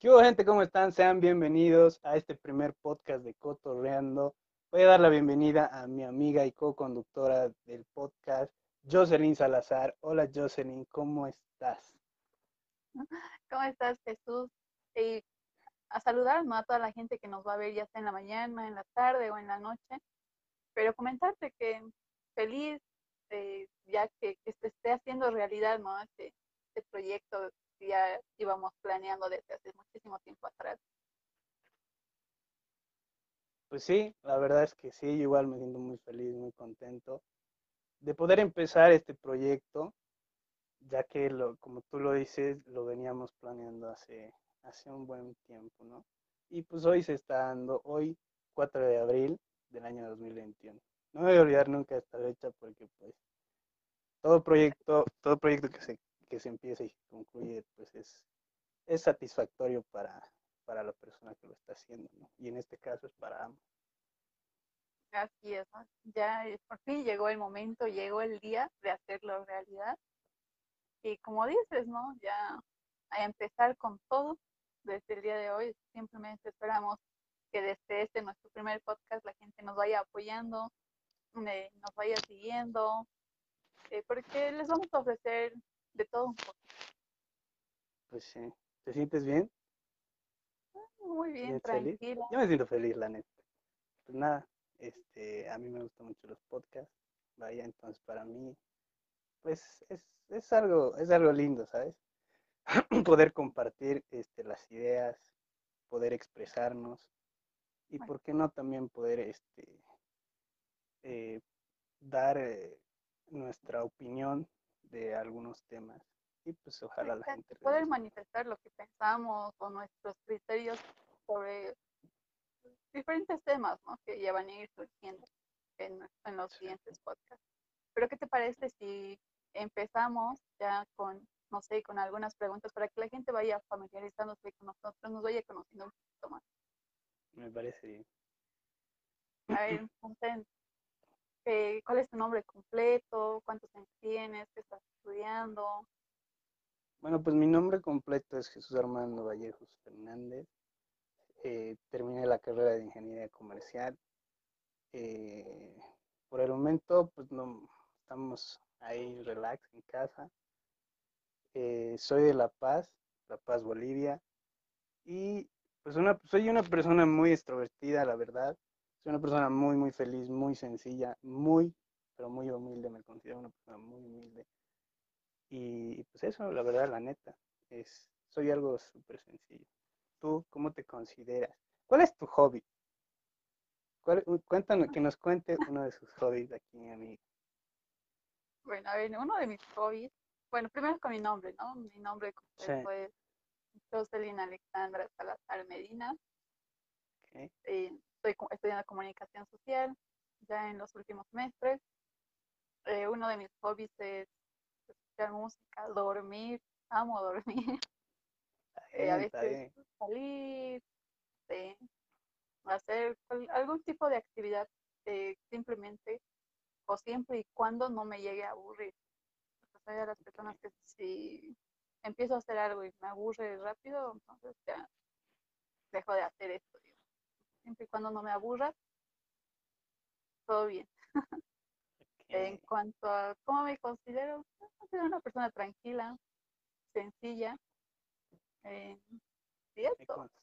¿Qué hubo, gente? ¿Cómo están? Sean bienvenidos a este primer podcast de Cotorreando. Voy a dar la bienvenida a mi amiga y co-conductora del podcast, Jocelyn Salazar. Hola, Jocelyn, ¿cómo estás? ¿Cómo estás, Jesús? Y a saludar ¿no? a toda la gente que nos va a ver ya sea en la mañana, en la tarde o en la noche, pero comentarte que feliz ya que, que se esté haciendo realidad ¿no? este, este proyecto que ya íbamos planeando desde hace muchísimo tiempo atrás. Pues sí, la verdad es que sí, igual me siento muy feliz, muy contento de poder empezar este proyecto, ya que lo, como tú lo dices, lo veníamos planeando hace hace un buen tiempo, ¿no? Y pues hoy se está dando, hoy 4 de abril del año 2021. No me voy a olvidar nunca esta fecha porque pues todo proyecto, todo proyecto que se, que se empieza y concluye pues es, es satisfactorio para, para la persona que lo está haciendo, ¿no? Y en este caso es para ambos. Así es, ya por fin llegó el momento, llegó el día de hacerlo realidad. Y como dices, ¿no? Ya a empezar con todo desde el día de hoy. Simplemente esperamos que desde este nuestro primer podcast la gente nos vaya apoyando, eh, nos vaya siguiendo, eh, porque les vamos a ofrecer de todo un poco. Pues sí. ¿Te sientes bien? Muy bien, tranquila. Yo me siento feliz, la neta. Pues nada, este, a mí me gustan mucho los podcasts. Vaya, entonces para mí, pues es, es algo, es algo lindo, ¿sabes? poder compartir este, las ideas, poder expresarnos y por qué no también poder este, eh, dar eh, nuestra opinión de algunos temas y pues ojalá la gente poder realice. manifestar lo que pensamos o nuestros criterios sobre diferentes temas ¿no? que ya van a ir surgiendo en, en los siguientes podcasts. Pero ¿qué te parece si empezamos ya con, no sé, con algunas preguntas para que la gente vaya familiarizándose con nosotros, nos vaya conociendo un poquito más? me parece bien. A ver, entonces, eh, ¿cuál es tu nombre completo? ¿Cuántos años tienes? ¿Qué estás estudiando? Bueno, pues mi nombre completo es Jesús Armando Vallejos Fernández. Eh, terminé la carrera de Ingeniería Comercial. Eh, por el momento, pues no estamos ahí relax en casa. Eh, soy de La Paz, La Paz, Bolivia. Y pues una, soy una persona muy extrovertida, la verdad. Soy una persona muy, muy feliz, muy sencilla, muy, pero muy humilde. Me considero una persona muy humilde. Y pues eso, la verdad, la neta, es, soy algo súper sencillo. ¿Tú cómo te consideras? ¿Cuál es tu hobby? ¿Cuál- u- cuéntanos, que nos cuente uno de sus hobbies aquí, mi amigo. Bueno, a ver, uno de mis hobbies, bueno, primero con mi nombre, ¿no? Mi nombre completo es Jocelyn Alexandra Salazar Medina. eh, estoy estudiando comunicación social ya en los últimos semestres. Eh, uno de mis hobbies es escuchar música, dormir, amo dormir. Eh, a veces salir, eh, hacer algún tipo de actividad eh, simplemente o siempre y cuando no me llegue a aburrir. Soy de las personas que si empiezo a hacer algo y me aburre rápido, entonces ya dejo de hacer esto. digo. Siempre y cuando no me aburra, todo bien. En cuanto a cómo me considero, soy una persona tranquila, sencilla. eh, consta.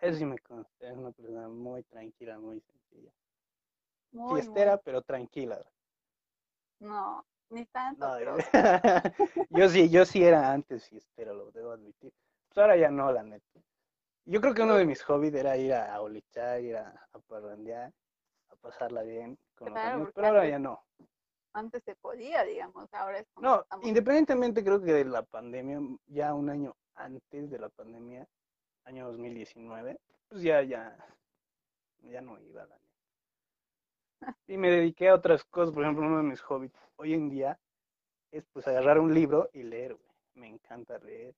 Eso sí me consta, es una persona muy tranquila, muy sencilla. muy, muy- Fiestera, pero tranquila. no, ni tanto, No, yo sí, yo sí era antes fiestero, lo debo admitir. Pues ahora ya no, la neta. Yo creo que uno de mis hobbies era ir a, bolichar, ir a, a parrandear, a pasarla bien con los Claro, amigos, pero ahora ya no. antes se podía, digamos, ahora es como No, estamos- independientemente creo que de la pandemia, ya un año antes de la pandemia, año 2019, pues ya, ya, ya no iba la. Y me dediqué a otras cosas, por ejemplo, uno de mis hobbies hoy en día es pues agarrar un libro y leer, güey. Me encanta leer,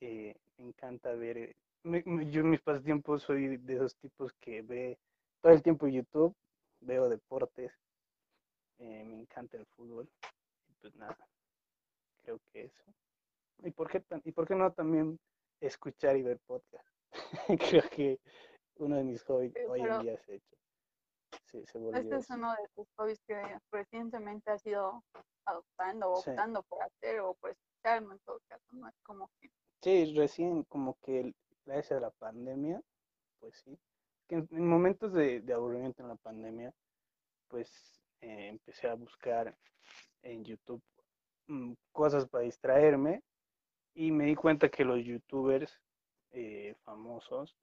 eh, me encanta ver, eh, me- me- yo en mis pasatiempos soy de esos tipos que ve todo el tiempo YouTube, veo deportes, eh, me encanta el fútbol, pues nada, creo que eso. ¿Y por qué, tan- y por qué no también escuchar y ver podcast? Creo que uno de mis hobbies hoy en día se, hecho, se volvió Este es uno de tus hobbies que recientemente has ido adoptando o optando por hacer o por escuchar, ¿no? En todo caso, no es como que Sí, recién como que gracias a la pandemia, pues sí, que en, en momentos de, de aburrimiento en la pandemia, pues eh, empecé a buscar en YouTube mm, cosas para distraerme y me di cuenta que los youtubers eh, famosos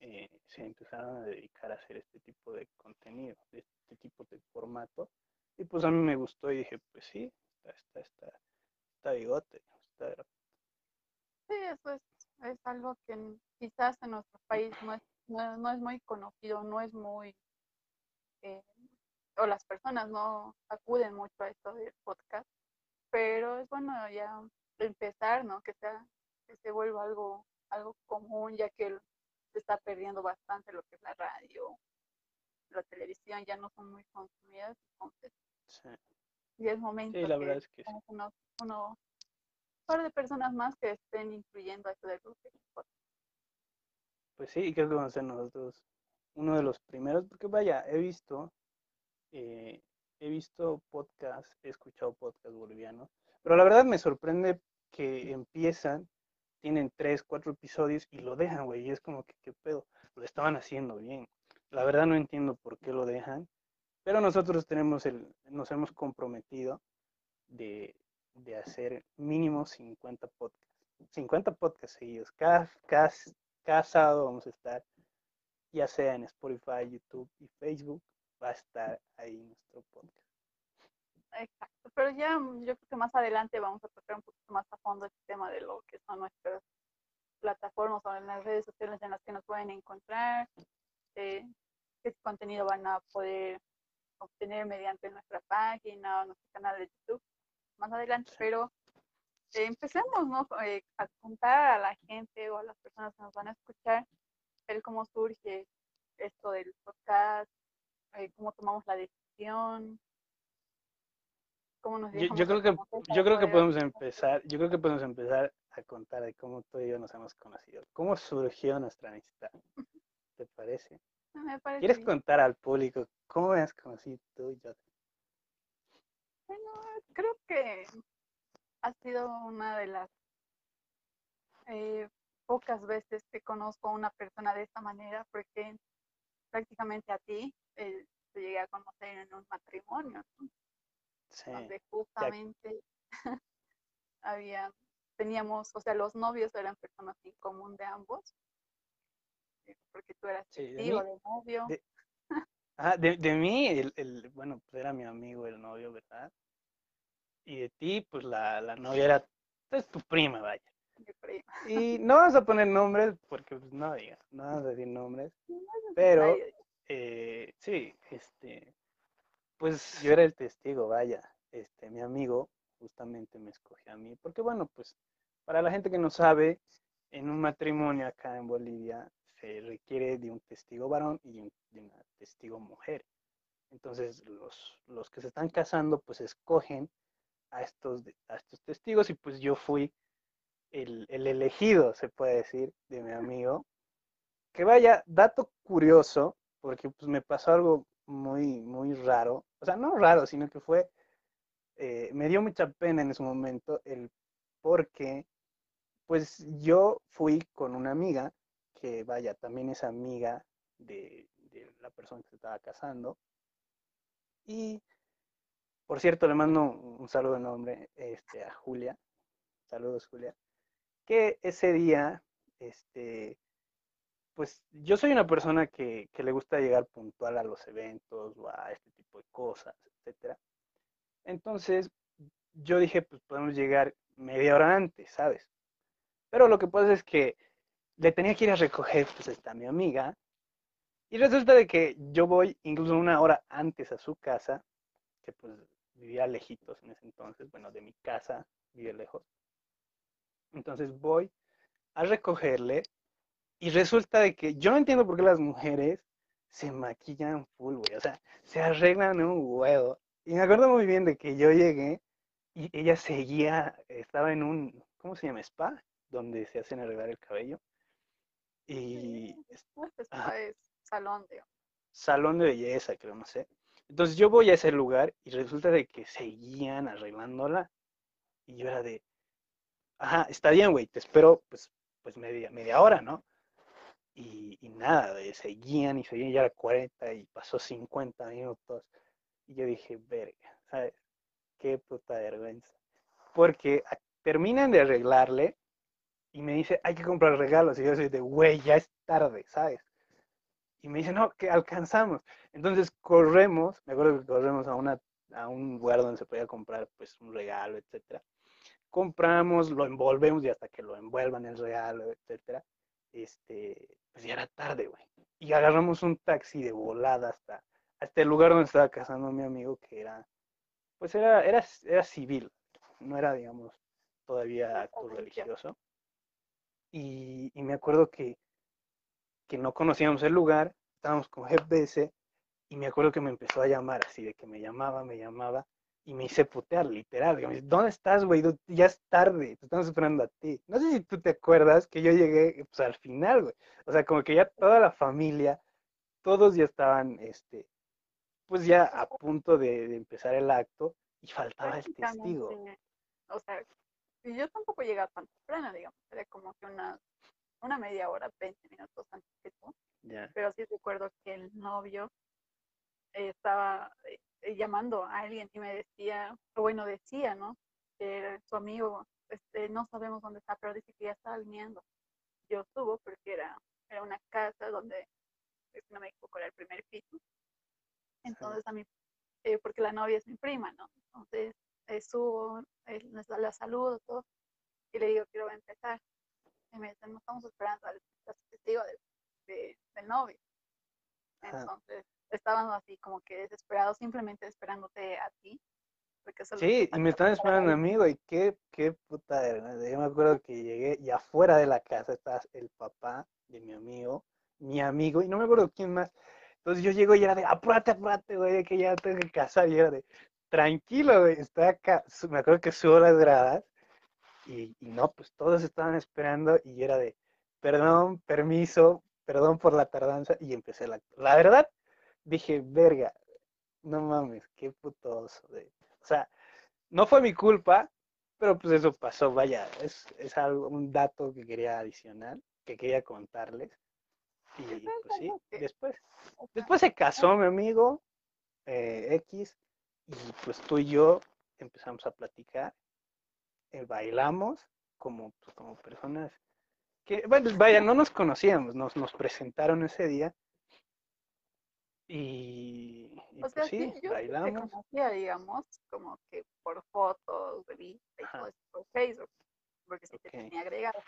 eh, se empezaron a dedicar a hacer este tipo de contenido, este tipo de formato y pues a mí me gustó y dije, pues sí, está, está, está, está bigote, está Sí, eso es, es algo que quizás en nuestro país no es, no, no es muy conocido, no es muy, eh, o las personas no acuden mucho a esto del podcast, pero es bueno ya empezar, ¿no? Que sea, que se vuelva algo, algo común, ya que se está perdiendo bastante lo que es la radio, la televisión, ya no son muy consumidas, entonces sí. ya es momento Sí, la que es que sí. unos, par de personas más que estén incluyendo esto del grupo. Pues sí, creo que vamos a ser nosotros uno de los primeros, porque vaya, he visto, eh, he visto podcasts, he escuchado podcasts bolivianos, pero la verdad me sorprende que empiezan, tienen tres, cuatro episodios y lo dejan, güey, y es como que, ¿qué pedo? Lo estaban haciendo bien. La verdad no entiendo por qué lo dejan, pero nosotros tenemos el, nos hemos comprometido de, de hacer mínimo 50 podcasts. 50 podcasts seguidos. Cada, cada, cada sábado vamos a estar, ya sea en Spotify, YouTube y Facebook, va a estar ahí nuestro podcast. Exacto, pero ya mm, yo creo que más adelante vamos a tocar un poquito más a fondo este tema de lo que son nuestras plataformas o en las redes sociales en las que nos pueden encontrar, eh, qué contenido van a poder obtener mediante nuestra página o nuestro canal de YouTube más adelante, pero eh, empecemos ¿no? Eh, a contar a la gente o a las personas que nos van a escuchar el cómo surge esto del podcast, cómo tomamos la decisión, nos Yo, creo que, yo creo que podemos empezar, yo creo que podemos empezar a contar de cómo tú y yo nos hemos conocido, cómo surgió nuestra amistad. ¿Te parece? Me parece ¿Quieres bien. contar al público cómo me has conocido tú y yo? Bueno, creo que ha sido una de las eh, pocas veces que conozco a una persona de esta manera, porque prácticamente a ti eh, te llegué a conocer en un matrimonio, ¿no? Sí, donde justamente había, teníamos, o sea, los novios eran personas en común de ambos, eh, porque tú eras sí, de testigo mí, de novio. de- ajá, de, de mí, el, el, bueno, pues era mi amigo el novio, ¿verdad? Y de ti, pues la, la novia era, es tu prima, vaya. mi prima. Y no vamos a poner nombres porque pues no diga, no vamos a decir nombres, pero eh, sí, este, pues yo era el testigo, vaya, este, mi amigo justamente me escogió a mí, porque bueno, pues para la gente que no sabe, en un matrimonio acá en Bolivia se requiere de un testigo varón y un- de una testigo mujer. Entonces los, los que se están casando pues escogen a estos, a estos testigos y pues yo fui el, el elegido, se puede decir, de mi amigo. Que vaya, dato curioso, porque pues me pasó algo muy, muy raro. O sea, no raro, sino que fue, eh, me dio mucha pena en ese momento el porque, pues yo fui con una amiga, que vaya, también es amiga de, de la persona que se estaba casando. Y, por cierto, le mando un saludo enorme este, a Julia. Saludos, Julia. Que ese día, este, pues yo soy una persona que, que le gusta llegar puntual a los eventos o a este tipo de cosas, etcétera. Entonces, yo dije, pues podemos llegar media hora antes, ¿sabes? Pero lo que pasa es que le tenía que ir a recoger, pues está mi amiga, y resulta de que yo voy incluso una hora antes a su casa, que pues vivía lejitos en ese entonces, bueno, de mi casa, vivía lejos. Entonces voy a recogerle Y resulta de que yo no entiendo por qué las mujeres se maquillan full, güey. O sea, se arreglan un huevo. Y me acuerdo muy bien de que yo llegué y ella seguía, estaba en un, ¿cómo se llama? Spa, donde se hacen arreglar el cabello. Y Ajá. es salón, digamos. salón de belleza, creo, no sé. Entonces yo voy a ese lugar y resulta de que seguían arreglándola. Y yo era de, ajá, está bien, güey, te espero pues, pues media, media hora, ¿no? Y, nada, seguían y seguían, ya era 40 y pasó 50 minutos. Y yo dije, verga, ¿sabes? Qué puta vergüenza. Porque terminan de arreglarle y me dice, hay que comprar regalos. Y yo soy de, güey, ya es tarde, ¿sabes? Y me dice, no, que alcanzamos. Entonces corremos, me acuerdo que corremos a, una, a un lugar donde se podía comprar pues un regalo, etcétera. Compramos, lo envolvemos y hasta que lo envuelvan el regalo, etcétera. Este, pues ya era tarde, güey. Y agarramos un taxi de volada hasta, hasta el lugar donde estaba casando mi amigo, que era, pues era, era, era civil, no era, digamos, todavía acto religioso. Y, y me acuerdo que, que no conocíamos el lugar, estábamos con GPS y me acuerdo que me empezó a llamar así, de que me llamaba, me llamaba y me hice putear, literal. me dice, ¿Dónde estás, güey? Ya es tarde, te estamos esperando a ti. No sé si tú te acuerdas que yo llegué pues, al final, güey. O sea, como que ya toda la familia, todos ya estaban, este, pues ya a punto de, de empezar el acto y faltaba el testigo. O sea, yo tampoco llegaba tan temprano, digamos, era como que una, una media hora, 20 minutos antes que tú. Pero sí recuerdo que el novio estaba eh, llamando a alguien y me decía, o bueno, decía, ¿no? Que era su amigo, este, no sabemos dónde está, pero dice que ya está viniendo. Yo subo porque era, era una casa donde, si no me equivoco, era el primer piso. Entonces a mí, eh, porque la novia es mi prima, ¿no? Entonces eh, subo, eh, la saludo, todo, y le digo, quiero empezar. Y me dicen, no estamos esperando al al testigo del, de- del novio. Entonces estaban así como que desesperados, simplemente esperándote a ti. Porque solo Sí, y me para esperando a mí, güey. Qué, qué puta vergüenza. Yo me acuerdo que llegué y afuera de la casa estaba el papá de mi amigo, mi amigo, y no me acuerdo quién más. Entonces yo llego y era de, apúrate, apúrate, güey, que ya tengo que casar. Y era de, tranquilo, güey, está acá. Me acuerdo que subo las gradas y, y no, pues todos estaban esperando y yo era de, perdón, permiso, perdón por la tardanza y empecé la... La verdad, dije, verga, no mames, qué puto oso, güey. O sea, no fue mi culpa, pero pues eso pasó, vaya, es, es algo, un dato que quería adicionar, que quería contarles. Y Eso es pues sí, después, después se casó mi amigo eh, X y pues tú y yo empezamos a platicar, eh, bailamos como, pues, como personas que, bueno, vaya, no nos conocíamos, nos, nos presentaron ese día y, y, O pues sí, sí, yo sí te bailamos. conocía, digamos, como que por fotos, de vista y Ajá. todo eso por Facebook, porque sí te Ok. tenía agregado.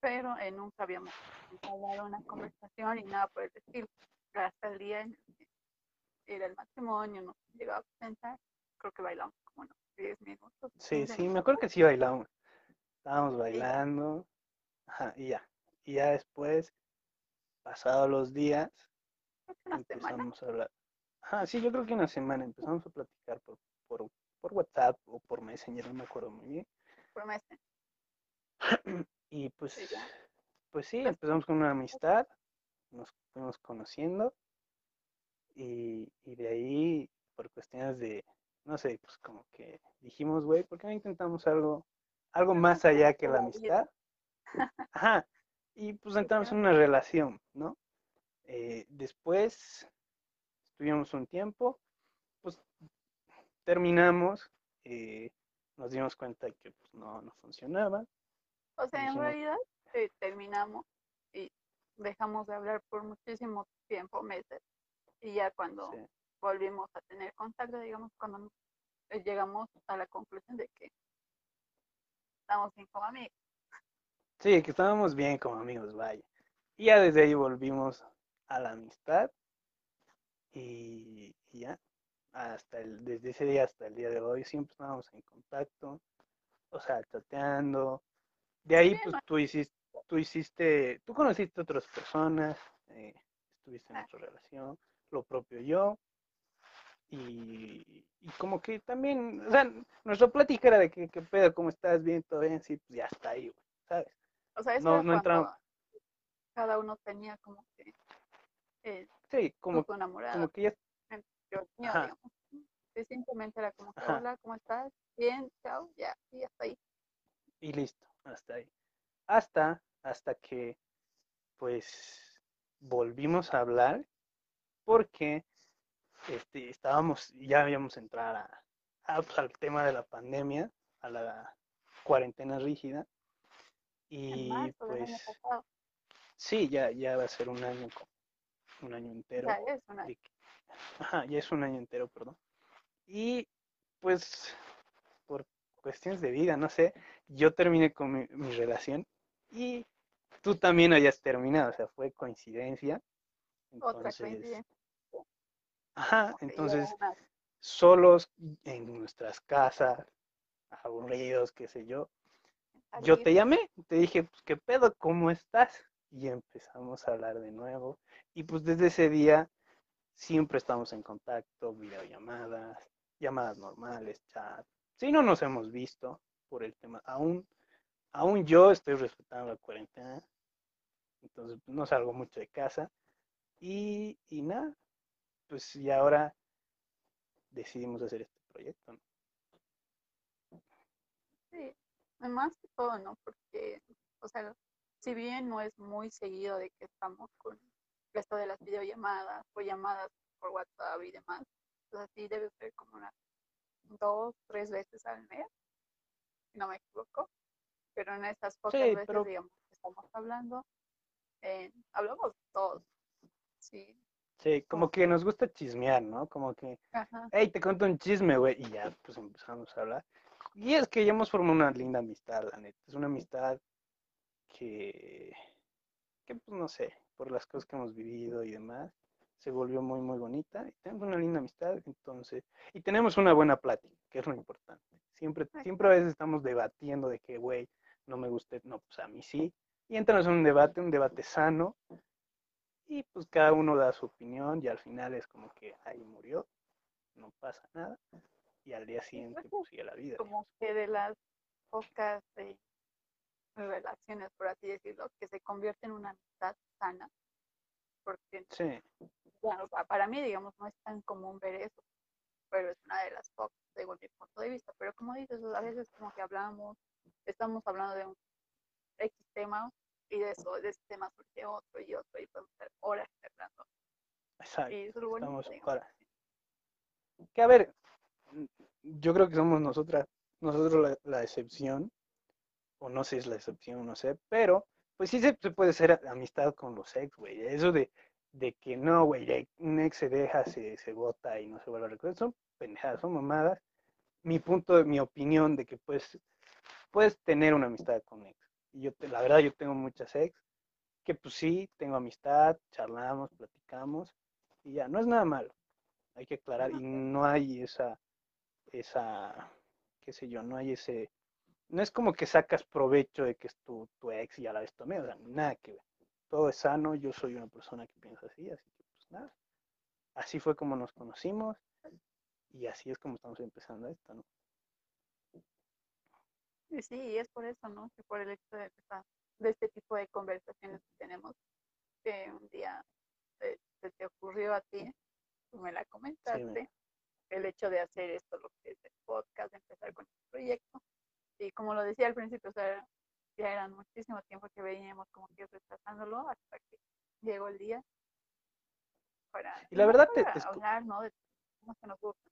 Pero eh, nunca habíamos entablado una conversación y nada por el estilo. Hasta el día en el que era el matrimonio, nos llegó a presentar, creo que bailamos como unos 10 minutos. Sí, 15 sí, me acuerdo que sí bailamos. Estábamos bailando. Ajá, y ya. Y ya después, pasados los días, Creo que una semana. empezamos a hablar. Ajá, sí, yo creo que una semana empezamos a platicar por, por, por WhatsApp o por Messenger, no me acuerdo muy bien. por meses. Y pues, Sí, pues sí, Después- empezamos con una amistad, nos fuimos conociendo y, y de ahí, por cuestiones de, no sé, pues como que dijimos, güey, ¿por qué no intentamos algo, algo más allá que la amistad? Ajá, y pues entramos en una relación, ¿no? Eh, después estuvimos un tiempo, pues terminamos, eh, nos dimos cuenta que pues, no, no funcionaba. O sea, en realidad eh, terminamos y dejamos de hablar por muchísimo tiempo, meses. Y ya cuando sí. volvimos a tener contacto, digamos, cuando eh, llegamos a la conclusión de que estamos bien como amigos. Sí, que estábamos bien como amigos, vaya. Y ya desde ahí volvimos a la amistad y, y ya, hasta el, desde ese día hasta el día de hoy siempre estábamos en contacto, o sea, chateando. De ahí pues tú hiciste, tú hiciste, tú conociste a otras personas, eh, estuviste en Ah. otra relación, lo propio yo, y, y como que también, o sea, nuestra plática era de que, qué pedo, cómo estás, bien, todo bien, sí, pues ya está ahí, güey, ¿sabes? O sea, eso No- no entramos- cada uno tenía como que eh, Sí, como, su enamorado. como que ya, yo simplemente era como que, hola, ¿cómo estás? Bien, chao, ya, y hasta ahí. y listo, hasta ahí. Hasta, hasta que, pues, volvimos a hablar, porque este, estábamos, ya habíamos entrado a- a, pues, al tema de la pandemia, a la cuarentena rígida, y marzo pues, sí, ya, ya va a ser un año, co- un año entero. Ya es de que- Ajá, ya es un año entero, perdón. Y pues, por cuestiones de vida, no sé, yo terminé con mi, mi relación y tú también hayas terminado, o sea, fue coincidencia. otra Entonces, coincidencia. ajá, entonces, solos en nuestras casas, aburridos, qué sé yo. Yo te llamé, te dije, pues, ¿qué pedo? ¿Cómo estás? Y empezamos a hablar de nuevo. Y pues desde ese día siempre estamos en contacto, videollamadas, llamadas normales, chat. Si no nos hemos visto por el tema, aún, aún yo estoy respetando la cuarentena, entonces pues, no salgo mucho de casa. Y, y nada, pues y ahora decidimos hacer este proyecto. Sí, más que todo, ¿no? Porque, o sea, si bien no es muy seguido de que estamos con esto de las videollamadas o llamadas por WhatsApp y demás, pues así debe ser como unas dos, tres veces al mes, si no me equivoco. Pero en estas pocas Sí, veces, pero- digamos, que estamos hablando, eh, hablamos todos, sí, Sí, como que nos gusta chismear, ¿no? Como que ajá, hey, te cuento un chisme, güey, y ya, pues empezamos a hablar. Y es que ya hemos formado una linda amistad, la neta. Es una amistad que, que, pues no sé, por las cosas que hemos vivido y demás, se volvió muy, muy bonita. Y tenemos una linda amistad, entonces, y tenemos una buena plática, que es lo importante. Siempre, siempre a veces estamos debatiendo de que, güey, no me guste, no, pues a mí sí. Y entramos en un debate, un debate sano, y pues cada uno da su opinión, y al final es como que ahí murió no pasa nada. Y al día siguiente pues, sigue la vida. como que de las pocas eh, relaciones, por así decirlo, que se convierte en una amistad sana, porque Sí, bueno, pa- para mí, digamos, no es tan común ver eso, pero es una de las pocas, según mi punto de vista. Pero como dices, a veces como que hablamos, estamos hablando de un X tema y de eso, de ese tema surge otro y otro y podemos estar horas hablando. exacto. Y eso es lo bonito, Estamos digamos. para. Que a ver, yo creo que somos nosotras, nosotros la, la excepción, o no sé si es la excepción, no sé, pero pues sí se, puede ser amistad con los ex, güey. Eso de, de que no, güey, un ex se deja, se, se bota y no se vuelve a recordar, son pendejadas, son mamadas. Mi punto, mi opinión de que pues puedes tener una amistad con ex. Y yo, te- la verdad, yo tengo muchas ex que pues sí, tengo amistad, charlamos, platicamos y ya, no es nada malo. Hay que aclarar y no hay esa, esa, qué sé yo, no hay ese, no es como que sacas provecho de que es tu, tu ex y a la vez tu amigo, o sea, nada que ver. Todo es sano, yo soy una persona que piensa así, así que pues nada. Así fue como nos conocimos y así es como estamos empezando esto, ¿no? Sí, y es por eso, ¿no? Que por el hecho de, de este tipo de conversaciones que tenemos, que un día eh, se te ocurrió a ti, tú me la comentaste, el hecho de hacer esto, lo que es el podcast, de empezar con este proyecto. Y como lo decía al principio, o sea, ya era muchísimo tiempo que veníamos como que retrasándolo hasta que llegó el día para, Y la verdad para te hablar, ¿no? De cómo que nos gusta.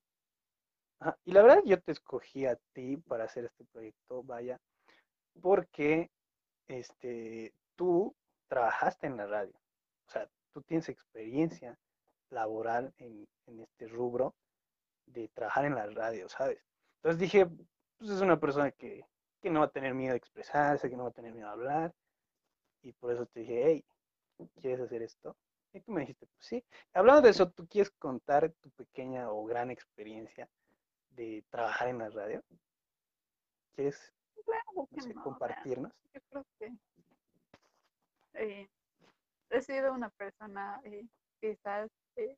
Ajá, Y la verdad yo te escogí a ti para hacer este proyecto, vaya, porque este, tú trabajaste en la radio, o sea, tú tienes experiencia laboral en, en este rubro de trabajar en la radio, ¿sabes? Entonces dije, pues es una persona que, que no va a tener miedo de expresarse, que no va a tener miedo de hablar, y por eso te dije, hey, ¿quieres hacer esto? Y tú me dijiste, pues sí. Hablando de eso, ¿tú quieres contar tu pequeña o gran experiencia de trabajar en la radio? ¿Quieres Claro no sé, no, compartirnos? yo creo que eh, he sido una persona eh, quizás eh,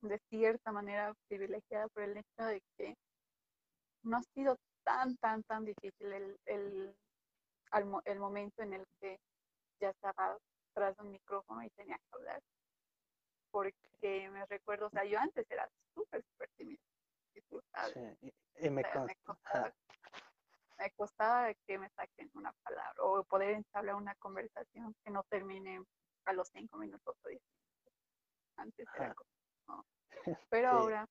de cierta manera privilegiada por el hecho de que no ha sido tan, tan, tan difícil el, el, el momento en el que ya estaba tras un micrófono y tenía que hablar. Porque me recuerdo, o sea, yo antes era súper, súper tímida. y tú sabes, Sí, y, me o sea, me consta. costaba, me costaba que me saquen una palabra o poder entablar una conversación que no termine a los cinco minutos o diez minutos. Antes era como, no. Pero Sí. ahora,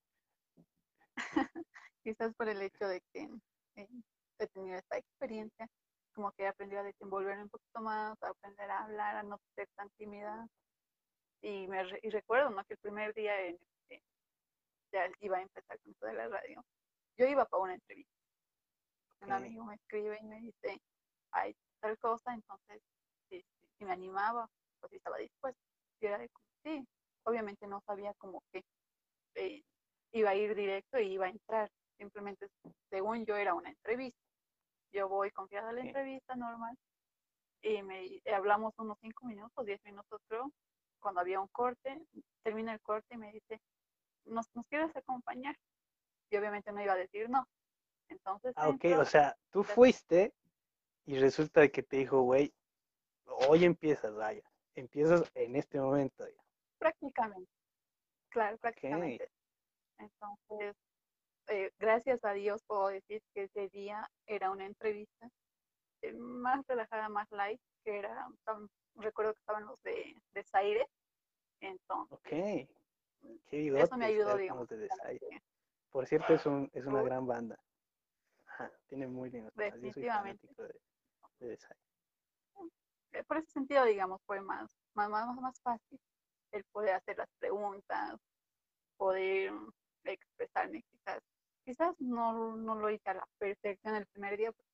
quizás por el hecho de que eh, he tenido esta experiencia, como que he aprendido a desenvolverme un poquito más, a aprender a hablar, a no ser tan tímida. Y, me y recuerdo ¿no? que el primer día en que ya iba a empezar con esto de la radio, yo iba para una entrevista. Un Ok. amigo me escribe y me dice, hay tal cosa, entonces si, si- si me animaba, pues si estaba dispuesta. Y era de sí, obviamente no sabía como que eh, iba a ir directo y iba a entrar. Simplemente, según yo, era una entrevista. Yo voy confiada a la entrevista normal y me hablamos unos cinco minutos, diez minutos creo, cuando había un corte, termina el corte y me dice, ¿nos, nos quieres acompañar? Y obviamente no iba a decir no. Entonces, Ah, ok, o sea, tú fuiste y resulta que te dijo, güey, hoy empiezas, vaya, empiezas en este momento ya. prácticamente, claro, prácticamente. Entonces, eh, gracias a Dios puedo decir que ese día era una entrevista eh, más relajada, más light, que era, recuerdo que estaban los de, de Zaire, entonces Ok, qué eso bigote me ayudó, digamos, de Por cierto, es, un, es una gran banda. Ajá, tiene muy lindos Definitivamente. de, de Desire. eh, por ese sentido, digamos, fue más, más, más, más fácil el poder hacer las preguntas, poder mm, expresarme quizás. Quizás no, no lo hice a la perfección el primer día, porque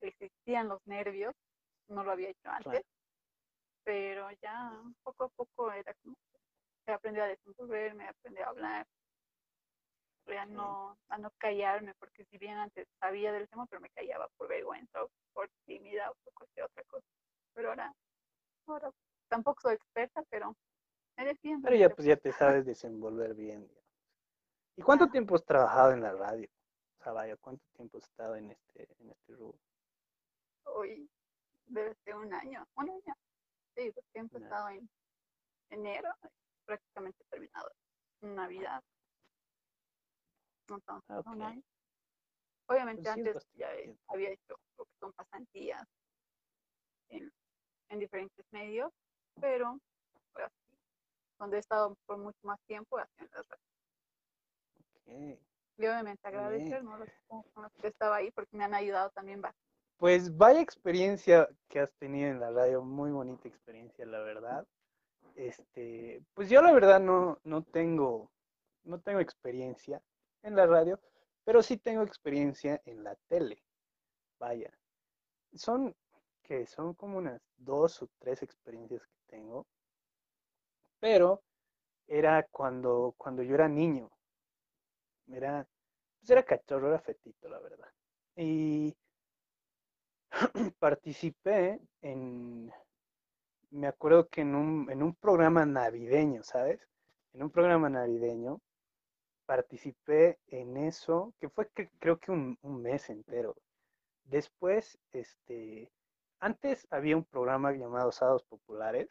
existían los nervios, no lo había hecho antes, Claro. pero ya poco a poco era como que aprendí a desenvolverme, aprendí a hablar, a no, a no callarme, porque si bien antes sabía del tema, pero me callaba por vergüenza o por tímida o por cualquier otra cosa. Pero ahora, ahora tampoco soy experta, pero me defiendo. Pero ya pues ya te sabes desenvolver bien. ¿Y cuánto tiempo has trabajado en la radio? O sea, vaya, ¿cuánto tiempo has estado en este, en este rubro? hoy ser un año, un año. Sí, porque he empezado en enero, prácticamente terminado Navidad. Entonces, Ah, un ok. año. Obviamente Pues antes ya había hecho lo que son pasantías en, en diferentes medios, pero pues, donde he estado por mucho más tiempo haciendo las radio. Ok. Y obviamente agradecer ¿no? los, con los que estaba ahí porque me han ayudado también bastante. Pues vaya experiencia que has tenido en la radio, muy bonita experiencia, la verdad. Este, pues yo la verdad no, no tengo, no tengo experiencia en la radio, pero sí tengo experiencia en la tele. Vaya, son que son como unas dos o tres experiencias que tengo, pero era cuando, cuando yo era niño. Era, pues era cachorro, era fetito, la verdad. Y participé en, me acuerdo que en un, en un programa navideño, ¿sabes? En un programa navideño participé en eso, que fue cre- creo que un, mes entero. Después, este, antes había un programa llamado Sábados Populares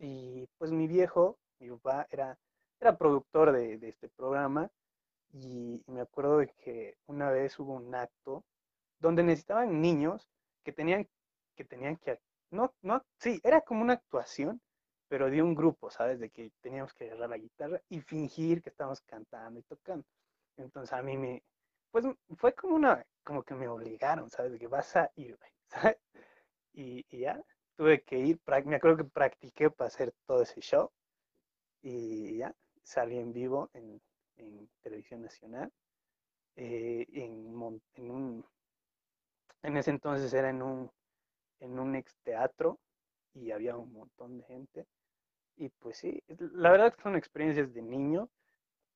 y pues mi viejo, mi papá, era, era productor de, este programa y, me acuerdo de que una vez hubo un acto donde necesitaban niños que tenían que tenían que no no sí era como una actuación pero de un grupo sabes de que teníamos que agarrar la guitarra y fingir que estábamos cantando y tocando. Entonces a mí me pues fue como una como que me obligaron sabes de que vas a ir ¿sabes? y, y ya tuve que ir me acuerdo que practiqué para hacer todo ese show y ya salí en vivo en, televisión nacional eh, en, en un en ese entonces era en un, en un ex teatro y había un montón de gente. Y pues sí, la verdad que son experiencias de niño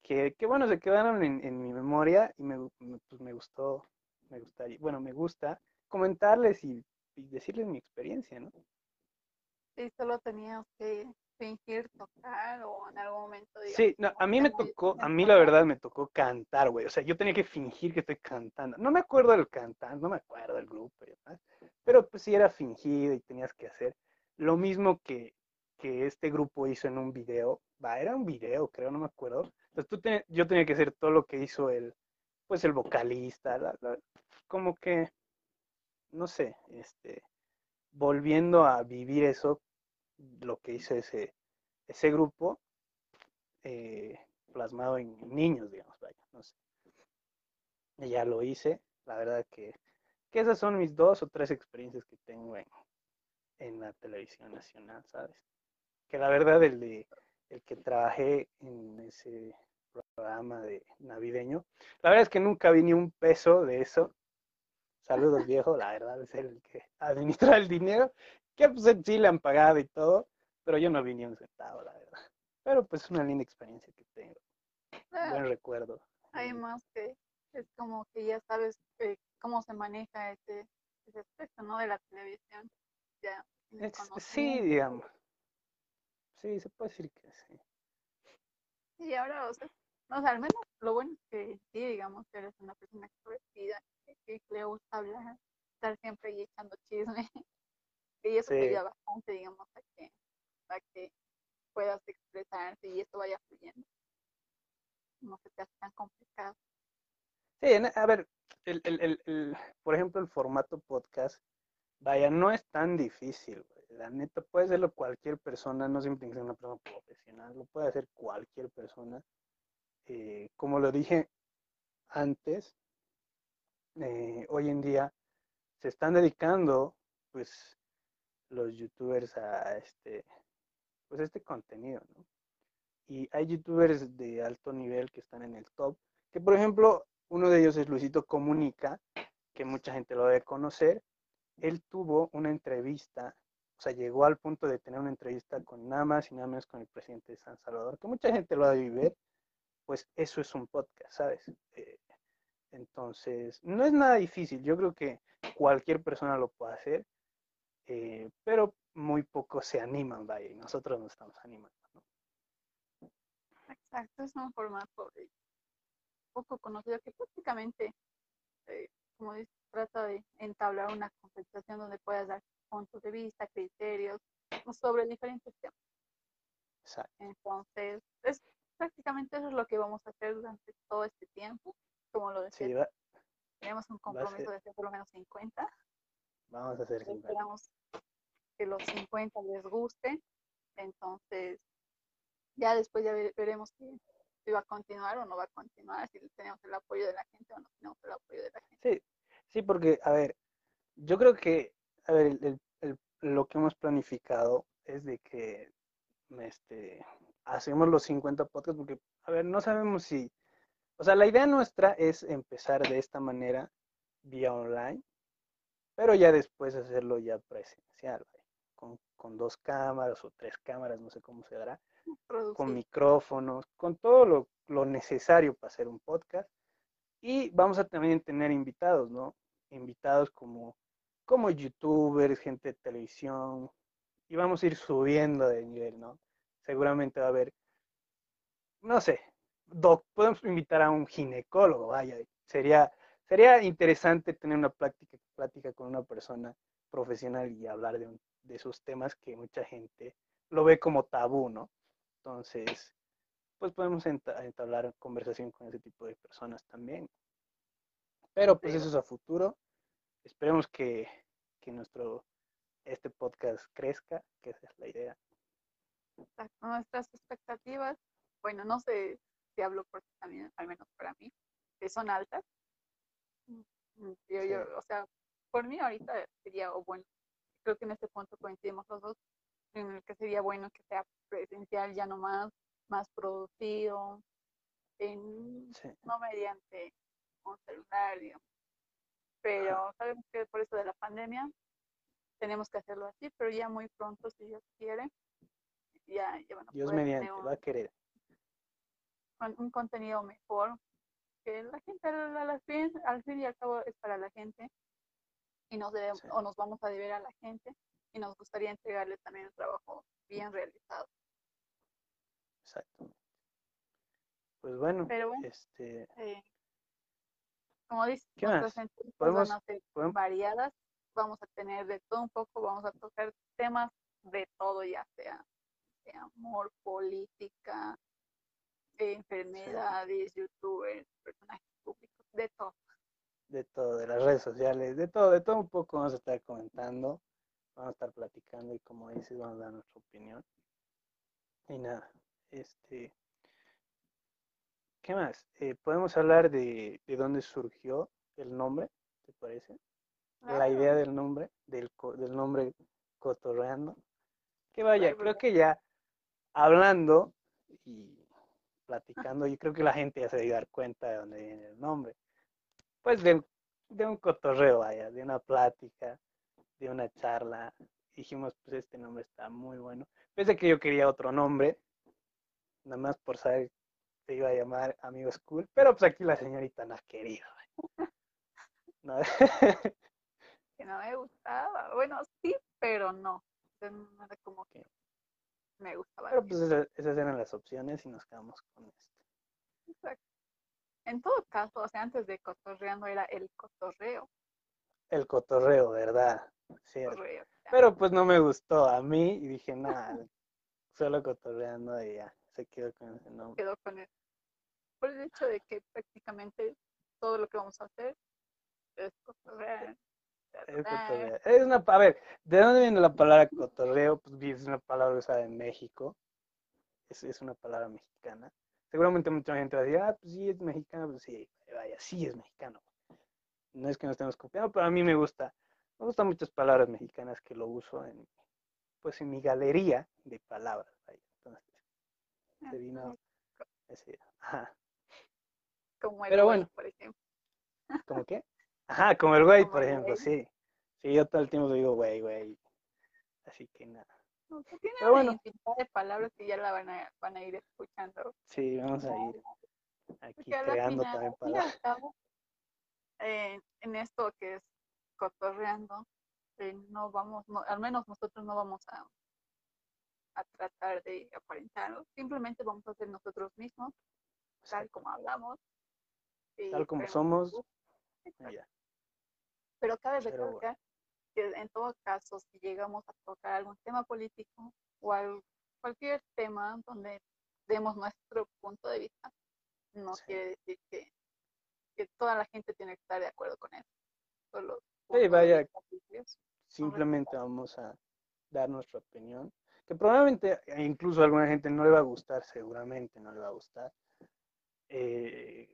que, que bueno, se quedaron en, en mi memoria y me- pues me gustó, me gustaría, bueno, me gusta comentarles y, y decirles mi experiencia, ¿no? Sí, solo tenías que fingir tocar o en algún momento Sí, no, a mí me tocó, a mí la verdad me tocó cantar, güey. O sea, yo tenía que fingir que estoy cantando. No me acuerdo del cantante, no me acuerdo del grupo, y demás, pero pues sí era fingido y tenías que hacer lo mismo que, que este grupo hizo en un video. Va, era un video, creo, no me acuerdo. Entonces tú ten- yo tenía que hacer todo lo que hizo el, pues el vocalista, la- la- como que, no sé, este, volviendo a vivir eso, lo que hizo ese, ese grupo, eh, plasmado en niños, digamos, vaya, no sé. Y ya lo hice, la verdad que, que esas son mis dos o tres experiencias que tengo en, en la televisión nacional, ¿sabes? Que la verdad el de el que trabajé en ese programa de navideño, la verdad es que nunca vi ni un peso de eso. Saludos viejo, la verdad es el que administra el dinero, que pues sí le han pagado y todo, pero yo no vi ni un centavo, la verdad. Pero pues es una linda experiencia que tengo, Ah, buen recuerdo. Hay más que es como que ya sabes eh, cómo se maneja ese, ese aspecto, ¿no? De la televisión. Ya Es- sí, digamos. Sí, se puede decir que sí. Y ahora, o sea, no, o sea, al menos lo bueno es que sí, digamos, que eres una persona extrovertida, que, que le gusta hablar, estar siempre ahí echando chisme. Y eso te Sí. ayuda bastante, digamos, a que, a que puedas expresarte y esto vaya fluyendo. No se te hace tan complicado. Sí, a ver, el, el, el, por ejemplo, el formato podcast, vaya, no es tan difícil, güey. La neta, puede hacerlo cualquier persona, no siempre que ser una persona profesional, lo puede hacer cualquier persona. Eh, como lo dije antes, eh, hoy en día se están dedicando, pues, los youtubers a este, pues, este contenido, ¿no? Y hay youtubers de alto nivel que están en el top, que por ejemplo, uno de ellos es Luisito Comunica, que mucha gente lo debe conocer. Él tuvo una entrevista, o sea, llegó al punto de tener una entrevista con nada más y nada menos con el presidente de San Salvador, que mucha gente lo ha de ver, pues eso es un podcast, ¿sabes? Eh, entonces, no es nada difícil, yo creo que cualquier persona lo puede hacer, eh, pero muy pocos se animan, vaya, y nosotros nos estamos animando, ¿no? Exacto, es un formato de- poco conocido que prácticamente, eh, como dices, trata de entablar una conversación donde puedas dar puntos de vista, criterios sobre diferentes temas. Exacto. Entonces, es prácticamente eso es lo que vamos a hacer durante todo este tiempo. Como lo decía, Sí, va- tenemos un compromiso ser- de hacer por lo menos 50. Vamos a hacer 50. Esperamos que los 50 les guste. Entonces, ya después ya ve- veremos si, si va a continuar o no va a continuar, si tenemos el apoyo de la gente o no tenemos el apoyo de la gente. Sí, sí, porque, a ver, yo creo que, a ver, el- lo que hemos planificado es de que este, hacemos los 50 podcasts, porque, a ver, no sabemos si, o sea, la idea nuestra es empezar de esta manera, vía online, pero ya después hacerlo ya presencial, con, con dos cámaras o tres cámaras, no sé cómo se dará, con micrófonos, con todo lo, lo necesario para hacer un podcast. Y vamos a también tener invitados, ¿no? Invitados como, como youtubers, gente de televisión, y vamos a ir subiendo de nivel, ¿no? Seguramente va a haber, no sé, doc, podemos invitar a un ginecólogo, vaya, sería, sería interesante tener una plática, plática con una persona profesional y hablar de, un- de esos temas que mucha gente lo ve como tabú, ¿no? Entonces, pues podemos enta- entablar conversación con ese tipo de personas también. Pero pues eso es a futuro. Esperemos que, que nuestro este podcast crezca, que esa es la idea. Exacto, Nuestras expectativas, bueno, no sé si hablo por ti también, al menos para mí, que son altas. Yo, yo, o sea, por mí ahorita sería, o bueno, creo que en este punto coincidimos los dos, en el que sería bueno que sea presencial ya no más, más producido, en, Sí. no mediante un celular, digamos. Pero sabemos que por eso de la pandemia tenemos que hacerlo así, pero ya muy pronto, si Dios quiere, ya, ya van a Dios poder tener mediante, un- va a querer. con un contenido mejor, que la gente al, al fin, al fin y al cabo es para la gente y nos debemos, Sí. o nos vamos a deber a la gente y nos gustaría entregarles también un trabajo bien realizado. Exactamente. Pues bueno, Pero este, Eh, como dices, ¿Qué nuestras entrevistas van a ser podemos- variadas, vamos a tener de todo un poco, vamos a tocar temas de todo, ya sea de amor, política, eh, enfermedades, youtubers, personajes públicos, de todo. de todo, de las redes sociales, de todo, de todo un poco vamos a estar comentando, vamos a estar platicando y como dices, vamos a dar nuestra opinión. Y nada, este, ¿qué más? Eh, podemos hablar de, de dónde surgió el nombre, ¿te parece? La idea del nombre, del, del nombre cotorreando. Que vaya, creo que ya hablando y platicando, yo creo que la gente ya se debe dar cuenta de dónde viene el nombre. Pues de, de un cotorreo, vaya, de una plática, de una charla. Dijimos, pues este nombre está muy bueno. Pensé que yo quería otro nombre, nada más por saber se iba a llamar Amigos Cool, pero pues aquí la señorita no ha querido. ¿no? que no me gustaba. Bueno, sí, pero no. Como que me gustaba. Pero pues esas, esas eran las opciones y nos quedamos con esto. Exacto. En todo caso, o sea, antes de cotorreando era el cotorreo. El cotorreo, ¿verdad? Cierto. cotorreo. Pero pues no me gustó a mí y dije, nada, solo cotorreando y ya, se quedó con ese nombre. quedó con él. Por el hecho de que prácticamente todo lo que vamos a hacer es cotorrear. Es charlar, cotorreo. Es una, a ver, ¿de dónde viene la palabra cotorreo? Pues es una palabra usada en México. Es, es una palabra mexicana. Seguramente mucha gente va a decir, ah, pues sí, es mexicano. Pues sí, vaya, sí es mexicano. No es que nos estemos copiando, pero a mí me gusta. Me gustan muchas palabras mexicanas que lo uso en, pues en mi galería de palabras. vaya. Entonces, se vino ese, ajá. Como el Pero bueno. por ejemplo. ¿Cómo qué? Ajá, como el güey, por ejemplo, sí. Sí, yo todo el tiempo digo güey, güey. Así que nada. No, que tiene Pero una bueno. de palabras que ya la van a, van a ir escuchando. Sí, vamos a ir aquí creando también palabras. cabo, eh, en esto que es cotorreando, eh, no vamos, no, al menos nosotros no vamos a, a tratar de aparentarlo, simplemente vamos a ser nosotros mismos, tal como hablamos. Tal como somos. Ya. Pero cabe recalcar que en todo caso, si llegamos a tocar algún tema político o al- cualquier tema donde demos nuestro punto de vista, no Sí. quiere decir que, que toda la gente tiene que estar de acuerdo con eso. Solo Sí, vaya, simplemente vamos a dar nuestra opinión. Que probablemente e incluso a alguna gente no le va a gustar, seguramente no le va a gustar. Eh,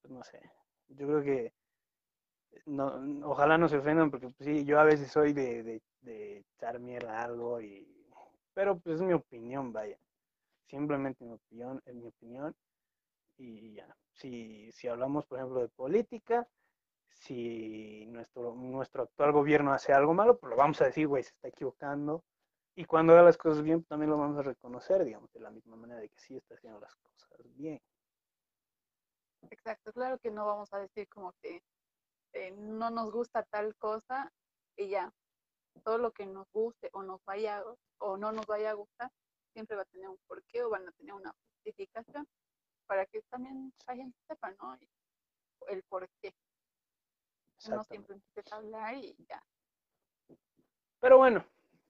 pues no sé. Yo creo que no, ojalá no se ofendan, porque pues, sí, yo a veces soy de, de, echar mierda a algo, y, pero pues es mi opinión, vaya. Simplemente mi opinión, es mi opinión. Y ya. Si, si hablamos, por ejemplo, de política, si nuestro, nuestro actual gobierno hace algo malo, pues lo vamos a decir, güey, se está equivocando. Y cuando haga las cosas bien, también lo vamos a reconocer, digamos, de la misma manera de que sí está haciendo las cosas bien. Exacto, claro que no vamos a decir como que eh, no nos gusta tal cosa y ya. Todo lo que nos guste o nos vaya o no nos vaya a gustar, siempre va a tener un porqué o van a tener una justificación para que también la gente sepa, ¿no? El porqué. No Exactamente. simplemente es hablar y ya. Pero bueno,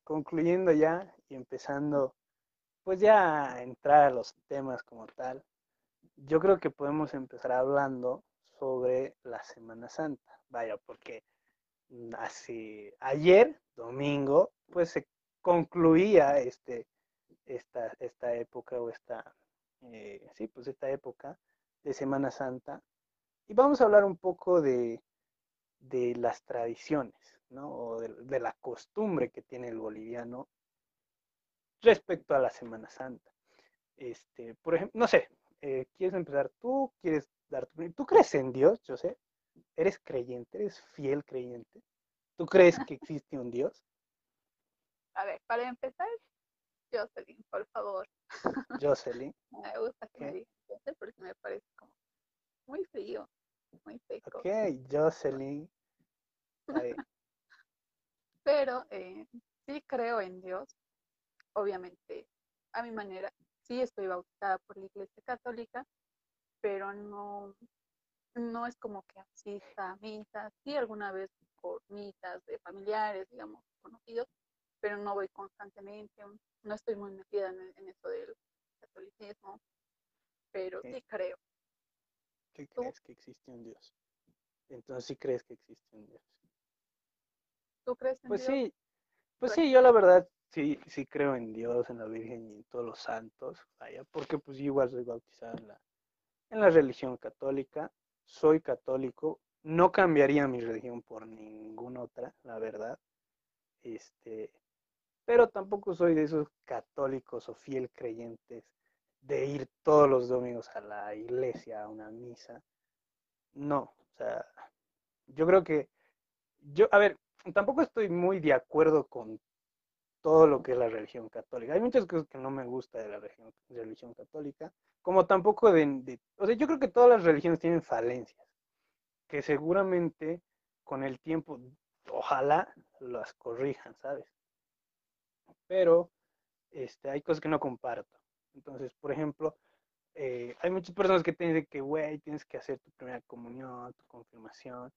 concluyendo ya y empezando, pues ya a entrar a los temas como tal, yo creo que podemos empezar hablando sobre la Semana Santa. Vaya, porque mm, hace ayer, domingo, pues se concluía este, esta, esta época o esta, eh, sí, pues esta época de Semana Santa. Y vamos a hablar un poco de, de las tradiciones, ¿no? O de, de la costumbre que tiene el boliviano respecto a la Semana Santa. Este, por ejemplo, no sé, eh, ¿quieres empezar tú? ¿Quieres dar tu... ¿Tú crees en Dios, José? ¿Eres creyente? ¿Eres fiel creyente? ¿Tú crees que existe un Dios? A ver, para empezar, Jocelyn, por favor. Jocelyn, Me gusta que me digas Jocelyn porque me parece como muy frío, muy seco. ok, Jocelyn. Pero eh, sí creo en Dios, obviamente a mi manera. Sí estoy bautizada por la Iglesia Católica, pero no, no es como que asista a misas, sí alguna vez por misas de familiares, digamos, conocidos, pero no voy constantemente, no estoy muy metida en, en eso del catolicismo, pero sí creo. ¿Qué ¿Tú? crees que existe un Dios? Entonces sí crees que existe un Dios. ¿Tú crees en Pues Dios? sí, pues Pues- sí, yo la verdad sí, sí creo en Dios, en la Virgen y en todos los santos, vaya, porque pues yo igual soy bautizada en la, en la religión católica, soy católico, no cambiaría mi religión por ninguna otra, la verdad, este, pero tampoco soy de esos católicos o fiel creyentes de ir todos los domingos a la iglesia, a una misa, no, o sea, yo creo que, yo, a ver, tampoco estoy muy de acuerdo con todo lo que es la religión católica. Hay muchas cosas que no me gusta de la religión, católica, como tampoco de, de- O sea, yo creo que todas las religiones tienen falencias, que seguramente con el tiempo, ojalá las corrijan, ¿sabes? Pero este, hay cosas que no comparto. Entonces, por ejemplo, eh, hay muchas personas que te dicen que, güey, tienes que hacer tu primera comunión, tu confirmación.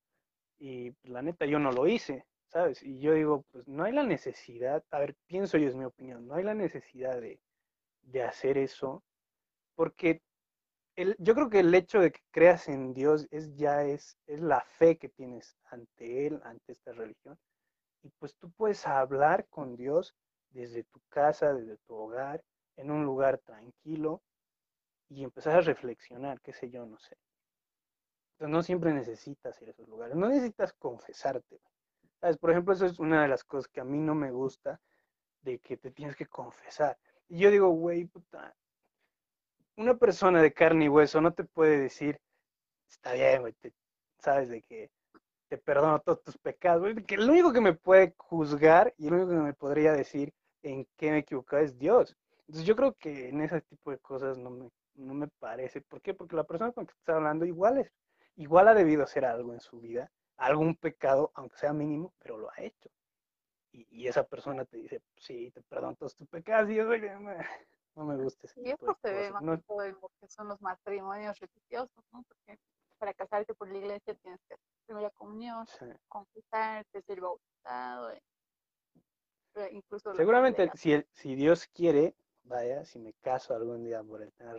Y pues, la neta, yo no lo hice, ¿sabes? Y yo digo, pues no hay la necesidad, a ver, pienso yo, es mi opinión, no hay la necesidad de, de hacer eso, porque el, yo creo que el hecho de que creas en Dios es ya es, es la fe que tienes ante Él, ante esta religión. Y pues tú puedes hablar con Dios desde tu casa, desde tu hogar, en un lugar tranquilo y empezar a reflexionar, qué sé yo, no sé. Entonces, no siempre necesitas ir a esos lugares, no necesitas confesarte. Por ejemplo, eso es una de las cosas que a mí no me gusta, de que te tienes que confesar. Y yo digo, güey, puta, una persona de carne y hueso no te puede decir, está bien, güey, te- sabes de que te perdono todos tus pecados, güey, que el único que me puede juzgar y el único que me podría decir en qué me he equivocado es Dios. Entonces yo creo que en ese tipo de cosas no me, no me parece. ¿Por qué? Porque la persona con la que estás hablando igual es, igual ha debido hacer algo en su vida, algún pecado, aunque sea mínimo, pero lo ha hecho. Y, y esa persona te dice, sí, te perdono todos tus pecados, y yo, no me- no me gusta Y esto se ve más No- todo en lo que son los matrimonios religiosos, ¿no? Porque para casarte por la iglesia tienes que hacer primera comunión, sí. confesarte, ser bautizado, eh, eh, incluso Seguramente, si, el- si Dios quiere, vaya, si me caso algún día por el tema